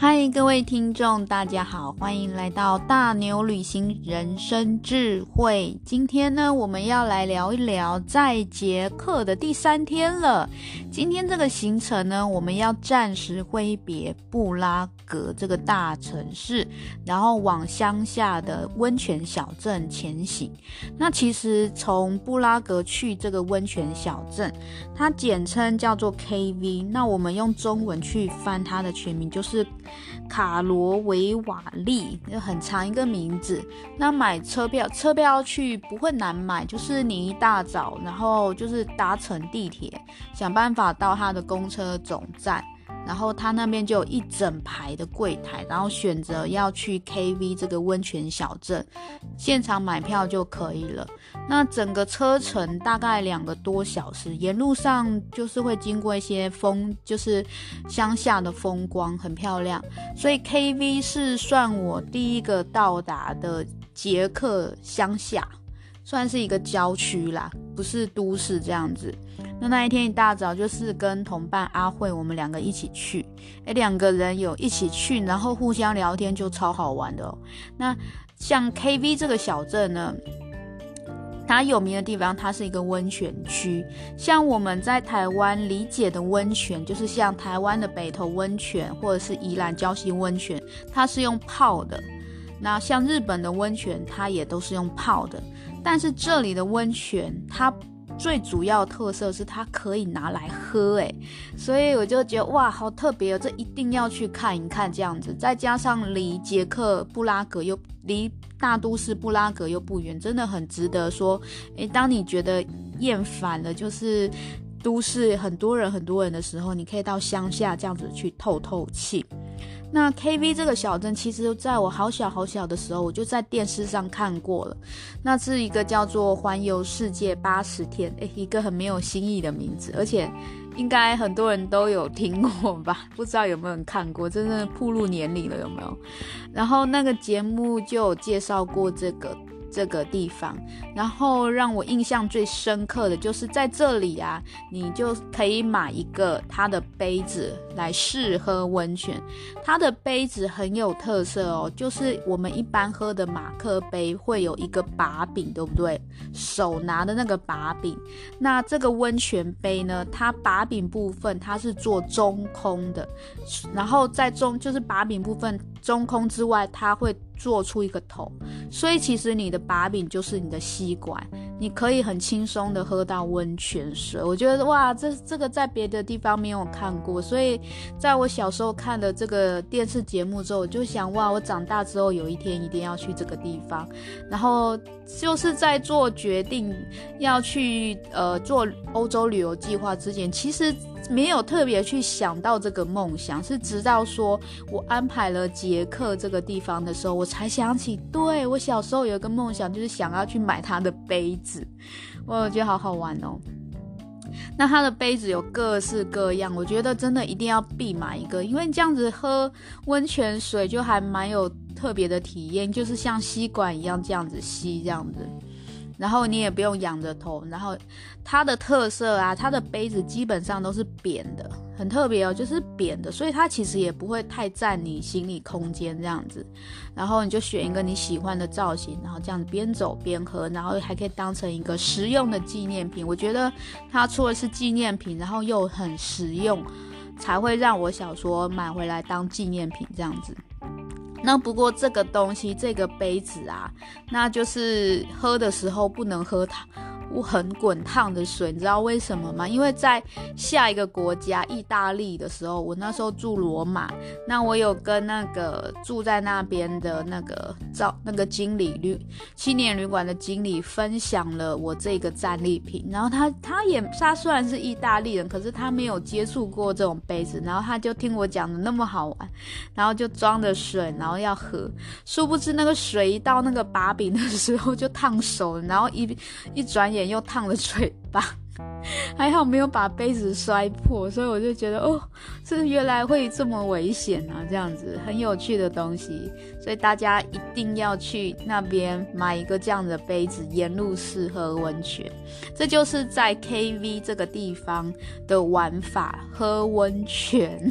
嗨，各位听众，大家好，欢迎来到大牛旅行人生智慧。今天呢，我们要来聊一聊在捷克的第三天了。今天这个行程呢，我们要暂时挥别布拉格这个大城市，然后往乡下的温泉小镇前行。那其实从布拉格去这个温泉小镇，它简称叫做 KV。那我们用中文去翻它的全名，就是。卡罗维瓦利，就很长一个名字。那买车票，车票去不会难买，就是你一大早，然后就是搭乘地铁，想办法到他的公车总站。然后他那边就有一整排的柜台，然后选择要去 KV 这个温泉小镇，现场买票就可以了。那整个车程大概两个多小时，沿路上就是会经过一些风，就是乡下的风光，很漂亮。所以 KV 是算我第一个到达的捷克乡下，算是一个郊区啦，不是都市这样子。那那一天一大早就是跟同伴阿慧，我们两个一起去，诶，两个人有一起去，然后互相聊天就超好玩的哦。那像 KV 这个小镇呢，它有名的地方，它是一个温泉区。像我们在台湾理解的温泉，就是像台湾的北投温泉或者是宜兰礁溪温泉，它是用泡的。那像日本的温泉，它也都是用泡的。但是这里的温泉，它最主要特色是它可以拿来喝，诶，所以我就觉得哇，好特别哦，这一定要去看一看这样子。再加上离捷克布拉格又离大都市布拉格又不远，真的很值得说。诶，当你觉得厌烦了，就是都市很多人很多人的时候，你可以到乡下这样子去透透气。那 KV 这个小镇，其实在我好小好小的时候，我就在电视上看过了。那是一个叫做《环游世界八十天》，诶，一个很没有新意的名字，而且应该很多人都有听过吧？不知道有没有人看过？真的暴露年龄了有没有？然后那个节目就有介绍过这个。这个地方，然后让我印象最深刻的就是在这里啊，你就可以买一个它的杯子来试喝温泉。它的杯子很有特色哦，就是我们一般喝的马克杯会有一个把柄，对不对？手拿的那个把柄。那这个温泉杯呢，它把柄部分它是做中空的，然后在中就是把柄部分中空之外，它会。做出一个头，所以其实你的把柄就是你的吸管，你可以很轻松的喝到温泉水。我觉得哇，这这个在别的地方没有看过，所以在我小时候看的这个电视节目之后，我就想哇，我长大之后有一天一定要去这个地方。然后就是在做决定要去呃做欧洲旅游计划之前，其实。没有特别去想到这个梦想，是直到说我安排了捷克这个地方的时候，我才想起，对，我小时候有一个梦想，就是想要去买他的杯子，我觉得好好玩哦。那它的杯子有各式各样，我觉得真的一定要必买一个，因为这样子喝温泉水就还蛮有特别的体验，就是像吸管一样这样子吸这样子。然后你也不用仰着头，然后它的特色啊，它的杯子基本上都是扁的，很特别哦，就是扁的，所以它其实也不会太占你行李空间这样子。然后你就选一个你喜欢的造型，然后这样子边走边喝，然后还可以当成一个实用的纪念品。我觉得它出的是纪念品，然后又很实用，才会让我想说买回来当纪念品这样子。那不过这个东西，这个杯子啊，那就是喝的时候不能喝它。很滚烫的水，你知道为什么吗？因为在下一个国家意大利的时候，我那时候住罗马，那我有跟那个住在那边的那个招那个经理旅青年旅馆的经理分享了我这个战利品，然后他他也他虽然是意大利人，可是他没有接触过这种杯子，然后他就听我讲的那么好玩，然后就装着水，然后要喝，殊不知那个水一到那个把柄的时候就烫手，然后一一转眼。又烫了嘴巴，还好没有把杯子摔破，所以我就觉得哦，这原来会这么危险啊！这样子很有趣的东西，所以大家一定要去那边买一个这样的杯子，沿路试喝温泉。这就是在 KV 这个地方的玩法，喝温泉。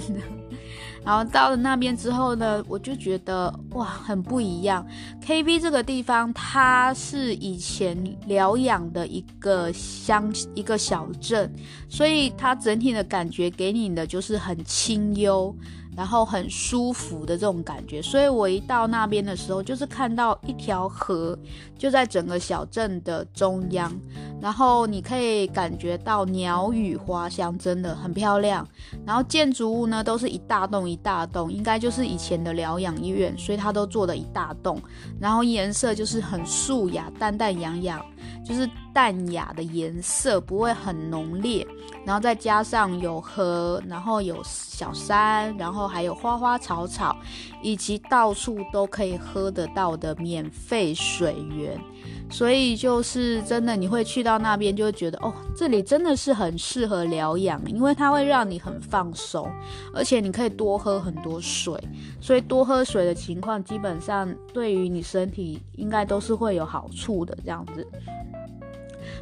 然后到了那边之后呢，我就觉得哇，很不一样。K V 这个地方，它是以前疗养的一个乡，一个小镇，所以它整体的感觉给你的就是很清幽。然后很舒服的这种感觉，所以我一到那边的时候，就是看到一条河就在整个小镇的中央，然后你可以感觉到鸟语花香，真的很漂亮。然后建筑物呢都是一大栋一大栋，应该就是以前的疗养医院，所以它都做了一大栋。然后颜色就是很素雅、淡淡洋洋，就是淡雅的颜色，不会很浓烈。然后再加上有河，然后有小山，然后还有花花草草，以及到处都可以喝得到的免费水源，所以就是真的，你会去到那边就会觉得哦，这里真的是很适合疗养，因为它会让你很放松，而且你可以多喝很多水，所以多喝水的情况基本上对于你身体应该都是会有好处的这样子。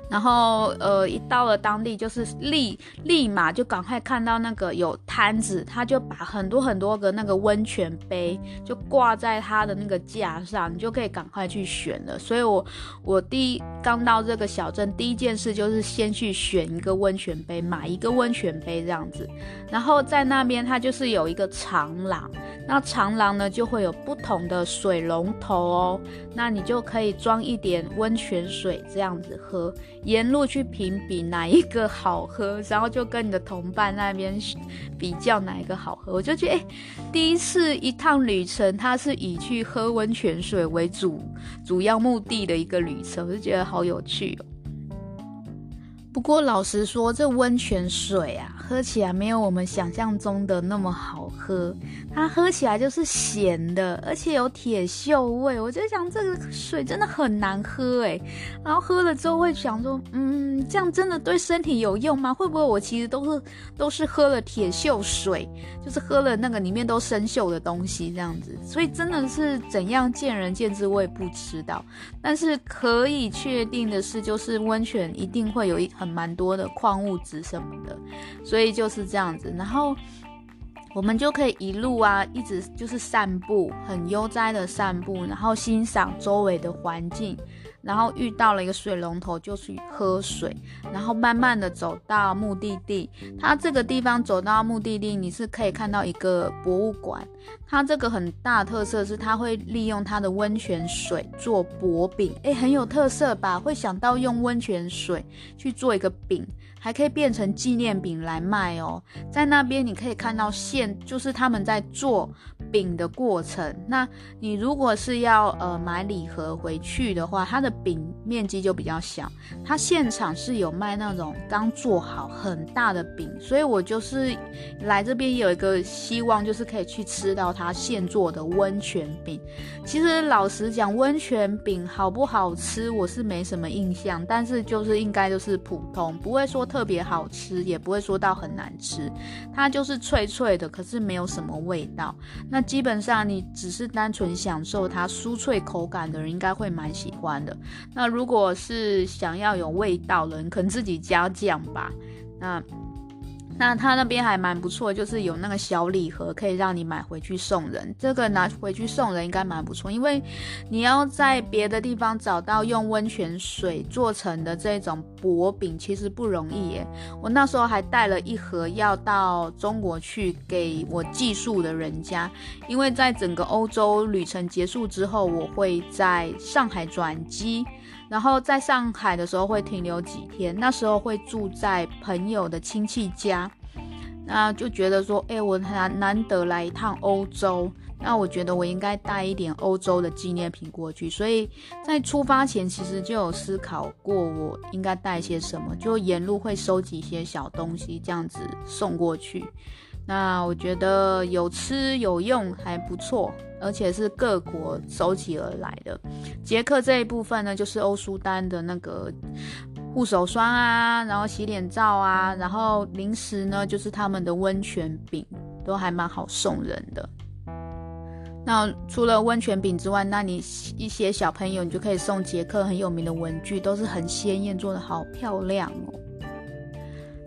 然后，呃，一到了当地，就是立立马就赶快看到那个有摊子，他就把很多很多个那个温泉杯就挂在他的那个架上，你就可以赶快去选了。所以我我第一刚到这个小镇，第一件事就是先去选一个温泉杯，买一个温泉杯这样子。然后在那边，它就是有一个长廊，那长廊呢就会有不同的水龙头哦，那你就可以装一点温泉水这样子喝。沿路去评比哪一个好喝，然后就跟你的同伴那边比较哪一个好喝。我就觉得，欸，第一次一趟旅程，它是以去喝温泉水为主主要目的的一个旅程，我就觉得好有趣哦。不过老实说，这温泉水啊，喝起来没有我们想象中的那么好喝。它喝起来就是咸的，而且有铁锈味。我就想，这个水真的很难喝诶。然后喝了之后会想说，嗯，这样真的对身体有用吗？会不会我其实都是都是喝了铁锈水，就是喝了那个里面都生锈的东西这样子？所以真的是怎样见仁见智，我也不知道。但是可以确定的是，就是温泉一定会有一很。蛮多的矿物质什么的，所以就是这样子。然后我们就可以一路啊，一直就是散步，很悠哉的散步，然后欣赏周围的环境。然后遇到了一个水龙头，就去喝水，然后慢慢的走到目的地。它这个地方走到目的地，你是可以看到一个博物馆。它这个很大特色是，它会利用它的温泉水做薄饼，诶，很有特色吧？会想到用温泉水去做一个饼。还可以变成纪念饼来卖哦，在那边你可以看到现就是他们在做饼的过程。那你如果是要呃买礼盒回去的话，它的饼面积就比较小。它现场是有卖那种刚做好很大的饼，所以我就是来这边有一个希望，就是可以去吃到它现做的温泉饼。其实老实讲，温泉饼好不好吃，我是没什么印象，但是就是应该就是普通，不会说。特别好吃，也不会说到很难吃，它就是脆脆的，可是没有什么味道。那基本上你只是单纯享受它酥脆口感的人，应该会蛮喜欢的。那如果是想要有味道的人，可能自己加酱吧。那。那他那边还蛮不错，就是有那个小礼盒可以让你买回去送人。这个拿回去送人应该蛮不错，因为你要在别的地方找到用温泉水做成的这种薄饼，其实不容易耶。我那时候还带了一盒要到中国去给我寄宿的人家，因为在整个欧洲旅程结束之后，我会在上海转机。然后在上海的时候会停留几天，那时候会住在朋友的亲戚家，那就觉得说，哎，我难难得来一趟欧洲，那我觉得我应该带一点欧洲的纪念品过去，所以在出发前其实就有思考过我应该带些什么，就沿路会收集一些小东西这样子送过去。那我觉得有吃有用还不错。而且是各国收集而来的。捷克这一部分呢，就是欧舒丹的那个护手霜啊，然后洗脸皂啊，然后零食呢，就是他们的温泉饼，都还蛮好送人的。那除了温泉饼之外，那你一些小朋友，你就可以送捷克很有名的文具，都是很鲜艳，做的好漂亮哦。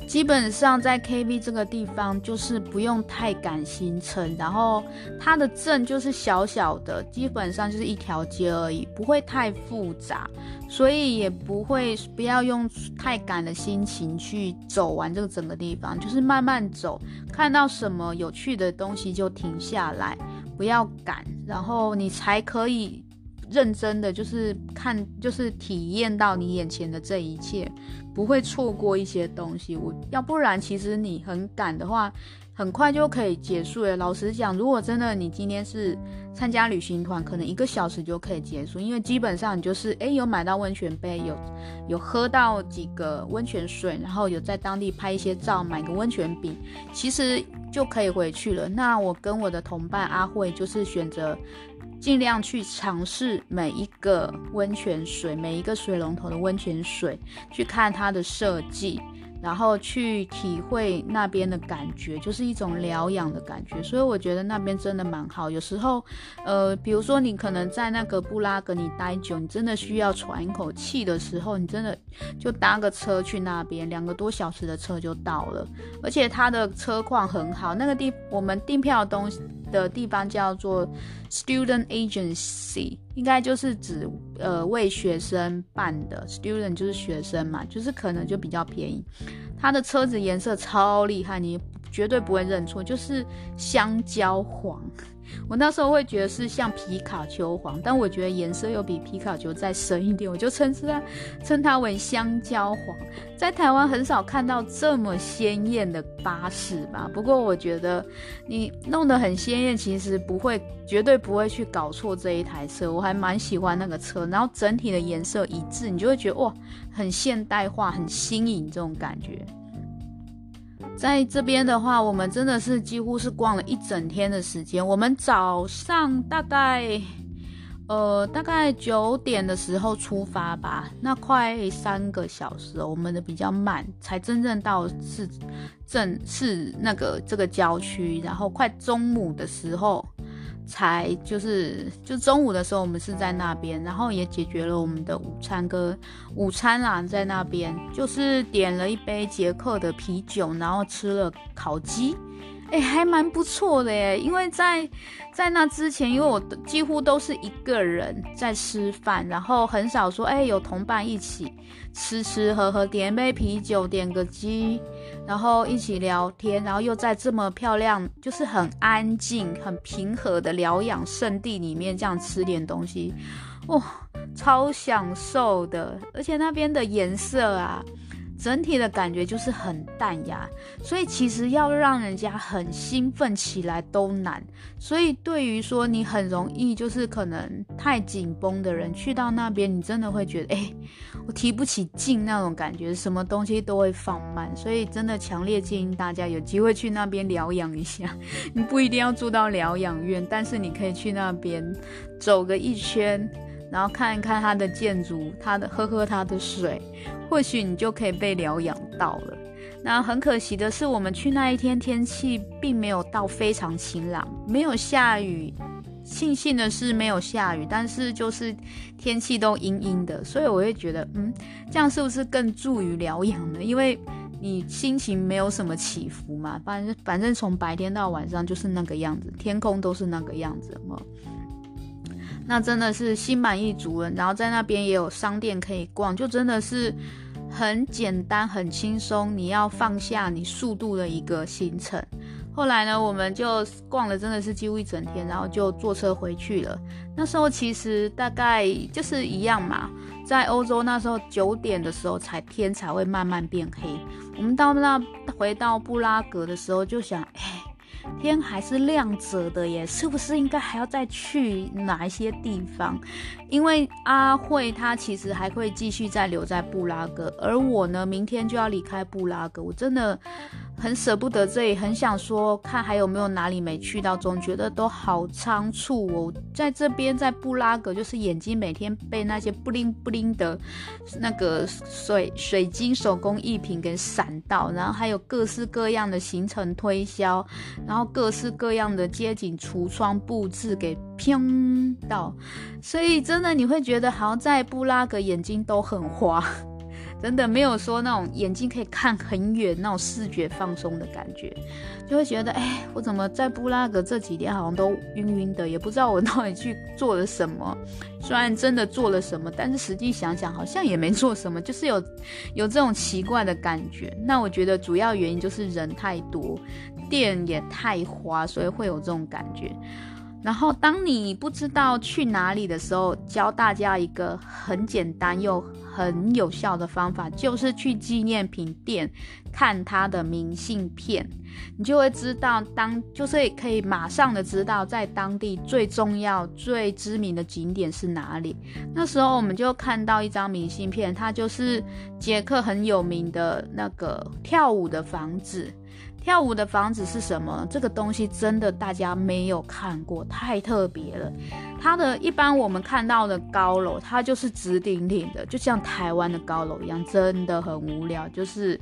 基本上在 KB 这个地方就是不用太赶行程，然后它的镇就是小小的，基本上就是一条街而已，不会太复杂，所以也不会不要用太赶的心情去走完这个整个地方，就是慢慢走，看到什么有趣的东西就停下来，不要赶，然后你才可以。认真的就是看，就是体验到你眼前的这一切，不会错过一些东西。我要不然，其实你很赶的话，很快就可以结束了。老实讲，如果真的你今天是参加旅行团，可能一个小时就可以结束，因为基本上你就是诶，有买到温泉杯，有有喝到几个温泉水，然后有在当地拍一些照，买个温泉饼，其实就可以回去了。那我跟我的同伴阿慧就是选择。尽量去尝试每一个温泉水，每一个水龙头的温泉水，去看它的设计，然后去体会那边的感觉，就是一种疗养的感觉。所以我觉得那边真的蛮好。有时候，呃，比如说你可能在那个布拉格你待久，你真的需要喘一口气的时候，你真的就搭个车去那边，两个多小时的车就到了。而且它的车况很好，那个地我们订票的东西。的地方叫做 Student Agency，应该就是指呃为学生办的，Student 就是学生嘛，就是可能就比较便宜。它的车子颜色超厉害，你绝对不会认错，就是香蕉黄。我那时候会觉得是像皮卡丘黄，但我觉得颜色又比皮卡丘再深一点，我就称之它称它为香蕉黄。在台湾很少看到这么鲜艳的巴士吧？不过我觉得你弄得很鲜艳，其实不会，绝对不会去搞错这一台车。我还蛮喜欢那个车，然后整体的颜色一致，你就会觉得哇，很现代化，很新颖这种感觉。在这边的话，我们真的是几乎是逛了一整天的时间。我们早上大概，呃，大概九点的时候出发吧，那快三个小时，我们的比较慢，才真正到市镇市那个这个郊区，然后快中午的时候。才就是就中午的时候，我们是在那边，然后也解决了我们的午餐跟午餐啦，在那边就是点了一杯捷克的啤酒，然后吃了烤鸡。哎，还蛮不错的耶，因为在在那之前，因为我几乎都是一个人在吃饭，然后很少说，哎，有同伴一起吃吃喝喝，点杯啤酒，点个鸡，然后一起聊天，然后又在这么漂亮，就是很安静、很平和的疗养圣地里面这样吃点东西，哇，超享受的，而且那边的颜色啊。整体的感觉就是很淡雅，所以其实要让人家很兴奋起来都难。所以对于说你很容易就是可能太紧绷的人，去到那边你真的会觉得，哎，我提不起劲那种感觉，什么东西都会放慢。所以真的强烈建议大家有机会去那边疗养一下。你不一定要住到疗养院，但是你可以去那边走个一圈。然后看一看它的建筑，它的喝喝它的水，或许你就可以被疗养到了。那很可惜的是，我们去那一天天气并没有到非常晴朗，没有下雨。庆幸的是没有下雨，但是就是天气都阴阴的，所以我会觉得，嗯，这样是不是更助于疗养呢？因为你心情没有什么起伏嘛，反正反正从白天到晚上就是那个样子，天空都是那个样子嘛。那真的是心满意足了，然后在那边也有商店可以逛，就真的是很简单、很轻松。你要放下你速度的一个行程。后来呢，我们就逛了，真的是几乎一整天，然后就坐车回去了。那时候其实大概就是一样嘛，在欧洲那时候九点的时候才天才会慢慢变黑。我们到那回到布拉格的时候就想，哎。天还是亮着的耶，是不是应该还要再去哪一些地方？因为阿慧她其实还会继续再留在布拉格，而我呢，明天就要离开布拉格，我真的。很舍不得这里，很想说看还有没有哪里没去到，总觉得都好仓促哦。在这边，在布拉格，就是眼睛每天被那些布灵布灵的那个水水晶手工艺品给闪到，然后还有各式各样的行程推销，然后各式各样的街景橱窗布置给拼到，所以真的你会觉得好像在布拉格眼睛都很花。真的没有说那种眼睛可以看很远那种视觉放松的感觉，就会觉得，哎，我怎么在布拉格这几天好像都晕晕的，也不知道我到底去做了什么。虽然真的做了什么，但是实际想想好像也没做什么，就是有有这种奇怪的感觉。那我觉得主要原因就是人太多，店也太花，所以会有这种感觉。然后，当你不知道去哪里的时候，教大家一个很简单又很有效的方法，就是去纪念品店看他的明信片，你就会知道当就是可以马上的知道在当地最重要、最知名的景点是哪里。那时候我们就看到一张明信片，它就是捷克很有名的那个跳舞的房子。跳舞的房子是什么？这个东西真的大家没有看过，太特别了。它的一般我们看到的高楼，它就是直挺挺的，就像台湾的高楼一样，真的很无聊，就是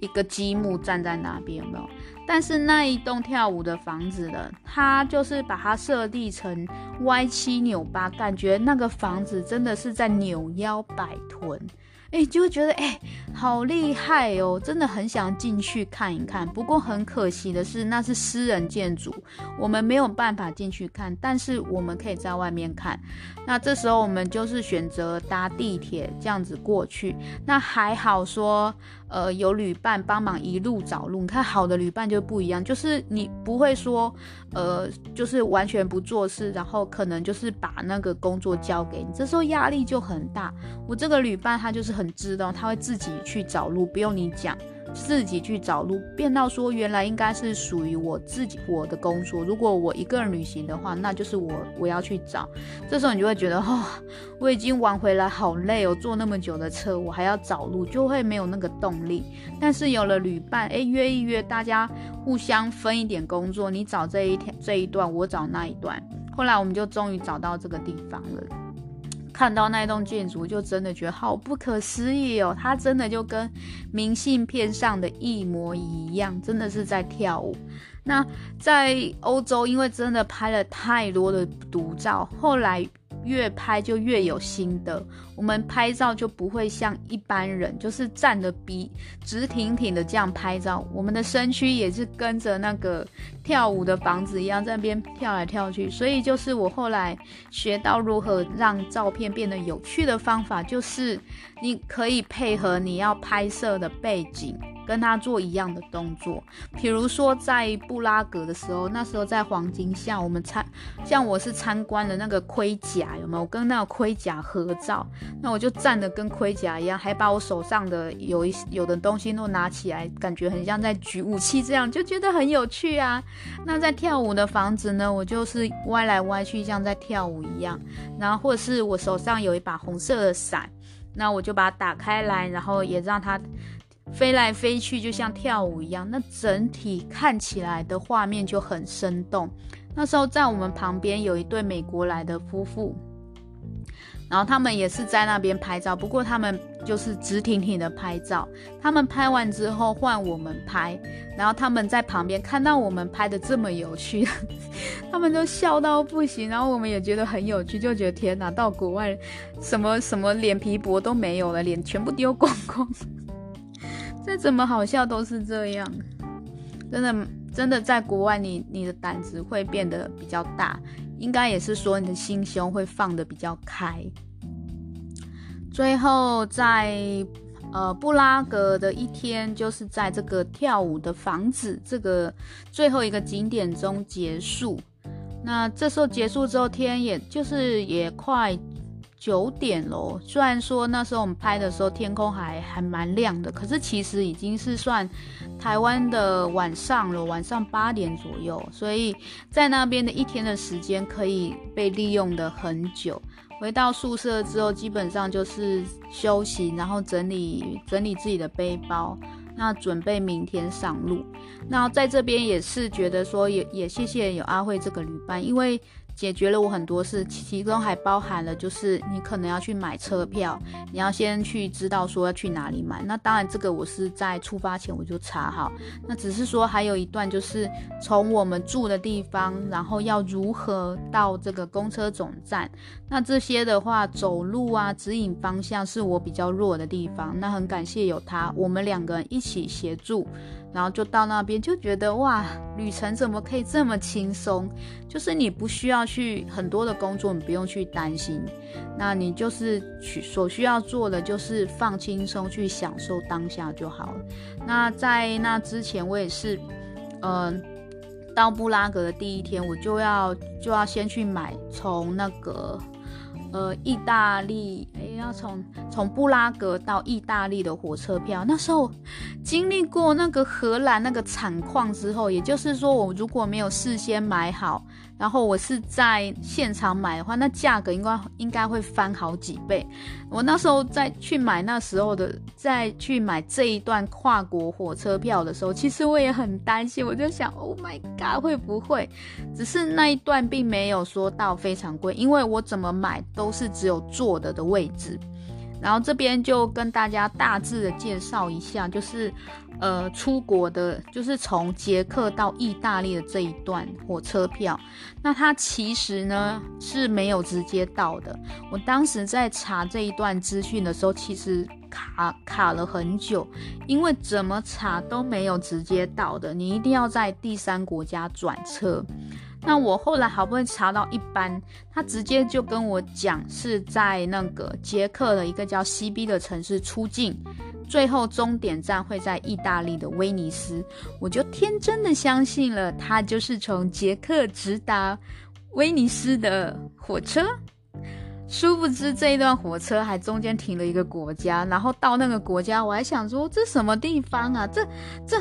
一个积木站在那边，有没有？但是那一栋跳舞的房子呢，它就是把它设计成歪七扭八，感觉那个房子真的是在扭腰摆臀。哎，就会觉得哎，好厉害哦！真的很想进去看一看。不过很可惜的是，那是私人建筑，我们没有办法进去看。但是我们可以在外面看。那这时候我们就是选择搭地铁这样子过去。那还好说，呃，有旅伴帮忙一路找路。你看好的旅伴就不一样，就是你不会说，呃，就是完全不做事，然后可能就是把那个工作交给你。这时候压力就很大。我这个旅伴他就是很。知道他会自己去找路，不用你讲，自己去找路，变到说原来应该是属于我自己我的工作。如果我一个人旅行的话，那就是我我要去找。这时候你就会觉得，哦，我已经玩回来好累哦，坐那么久的车，我还要找路，就会没有那个动力。但是有了旅伴，诶，约一约，大家互相分一点工作，你找这一天这一段，我找那一段。后来我们就终于找到这个地方了。看到那栋建筑，就真的觉得好不可思议哦！它真的就跟明信片上的一模一样，真的是在跳舞。那在欧洲，因为真的拍了太多的独照，后来。越拍就越有心得，我们拍照就不会像一般人，就是站的笔直挺挺的这样拍照。我们的身躯也是跟着那个跳舞的房子一样，在那边跳来跳去。所以就是我后来学到如何让照片变得有趣的方法，就是你可以配合你要拍摄的背景。跟他做一样的动作，比如说在布拉格的时候，那时候在黄金巷，我们参像我是参观了那个盔甲，有没有？我跟那个盔甲合照，那我就站得跟盔甲一样，还把我手上的有一有的东西都拿起来，感觉很像在举武器这样，就觉得很有趣啊。那在跳舞的房子呢，我就是歪来歪去，像在跳舞一样。然后或者是我手上有一把红色的伞，那我就把它打开来，然后也让它。飞来飞去，就像跳舞一样，那整体看起来的画面就很生动。那时候在我们旁边有一对美国来的夫妇，然后他们也是在那边拍照，不过他们就是直挺挺的拍照。他们拍完之后换我们拍，然后他们在旁边看到我们拍的这么有趣，他们都笑到不行。然后我们也觉得很有趣，就觉得天哪，到国外什么什么脸皮薄都没有了，脸全部丢光光。再怎么好笑都是这样，真的真的在国外你，你的胆子会变得比较大，应该也是说你的心胸会放得比较开。最后在呃布拉格的一天，就是在这个跳舞的房子这个最后一个景点中结束。那这时候结束之后，天也就是也快。九点喽，虽然说那时候我们拍的时候天空还还蛮亮的，可是其实已经是算台湾的晚上了，晚上八点左右，所以在那边的一天的时间可以被利用的很久。回到宿舍之后，基本上就是休息，然后整理整理自己的背包，那准备明天上路。那在这边也是觉得说也也谢谢有阿慧这个旅伴，因为。解决了我很多事，其中还包含了就是你可能要去买车票，你要先去知道说要去哪里买。那当然这个我是在出发前我就查好。那只是说还有一段就是从我们住的地方，然后要如何到这个公车总站。那这些的话，走路啊，指引方向是我比较弱的地方。那很感谢有他，我们两个人一起协助。然后就到那边，就觉得哇，旅程怎么可以这么轻松？就是你不需要去很多的工作，你不用去担心。那你就是去所需要做的，就是放轻松，去享受当下就好了。那在那之前，我也是，嗯、到布拉格的第一天，我就要就要先去买从那个。呃，意大利，诶，要从从布拉格到意大利的火车票，那时候经历过那个荷兰那个惨况之后，也就是说，我如果没有事先买好。然后我是在现场买的话，那价格应该应该会翻好几倍。我那时候在去买那时候的，在去买这一段跨国火车票的时候，其实我也很担心，我就想，Oh my God，会不会？只是那一段并没有说到非常贵，因为我怎么买都是只有坐的的位置。然后这边就跟大家大致的介绍一下，就是。呃，出国的，就是从捷克到意大利的这一段火车票，那它其实呢是没有直接到的。我当时在查这一段资讯的时候，其实卡卡了很久，因为怎么查都没有直接到的，你一定要在第三国家转车。那我后来好不容易查到一班，他直接就跟我讲是在那个捷克的一个叫 C B 的城市出境。最后终点站会在意大利的威尼斯，我就天真的相信了，他就是从捷克直达威尼斯的火车。殊不知这一段火车还中间停了一个国家，然后到那个国家，我还想说这什么地方啊？这这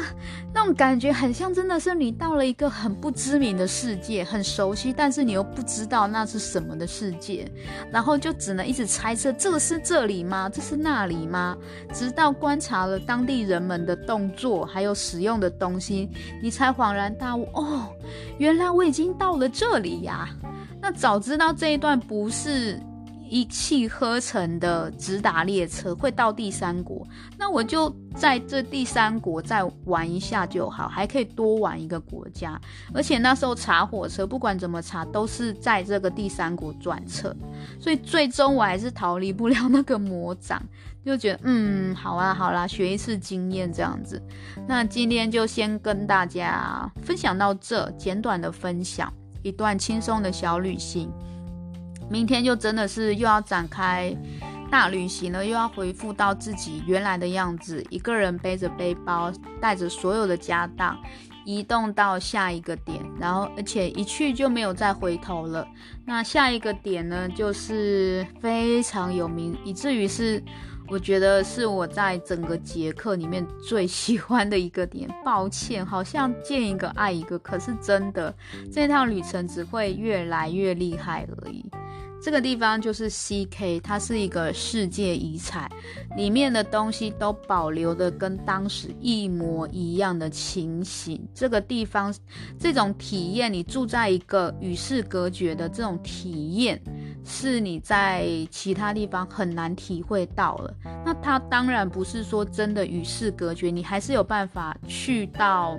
那种感觉很像，真的是你到了一个很不知名的世界，很熟悉，但是你又不知道那是什么的世界，然后就只能一直猜测，这是这里吗？这是那里吗？直到观察了当地人们的动作，还有使用的东西，你才恍然大悟，哦，原来我已经到了这里呀！那早知道这一段不是。一气呵成的直达列车会到第三国，那我就在这第三国再玩一下就好，还可以多玩一个国家。而且那时候查火车，不管怎么查都是在这个第三国转车，所以最终我还是逃离不了那个魔掌，就觉得嗯，好啊，好啦，学一次经验这样子。那今天就先跟大家分享到这，简短的分享一段轻松的小旅行。明天就真的是又要展开大旅行了，又要回复到自己原来的样子，一个人背着背包，带着所有的家当，移动到下一个点，然后而且一去就没有再回头了。那下一个点呢，就是非常有名，以至于是我觉得是我在整个捷克里面最喜欢的一个点。抱歉，好像见一个爱一个，可是真的这趟旅程只会越来越厉害而已。这个地方就是 CK，它是一个世界遗产，里面的东西都保留的跟当时一模一样的情形。这个地方，这种体验，你住在一个与世隔绝的这种体验，是你在其他地方很难体会到了。那它当然不是说真的与世隔绝，你还是有办法去到。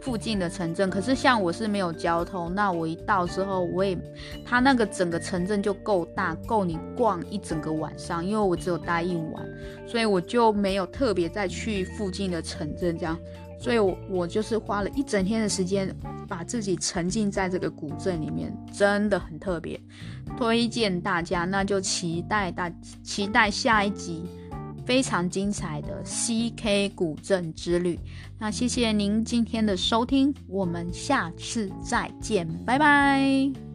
附近的城镇，可是像我是没有交通，那我一到之后，我也，他那个整个城镇就够大，够你逛一整个晚上，因为我只有待一晚，所以我就没有特别再去附近的城镇这样，所以我我就是花了一整天的时间，把自己沉浸在这个古镇里面，真的很特别，推荐大家，那就期待大期待下一集。非常精彩的 CK 古镇之旅，那谢谢您今天的收听，我们下次再见，拜拜。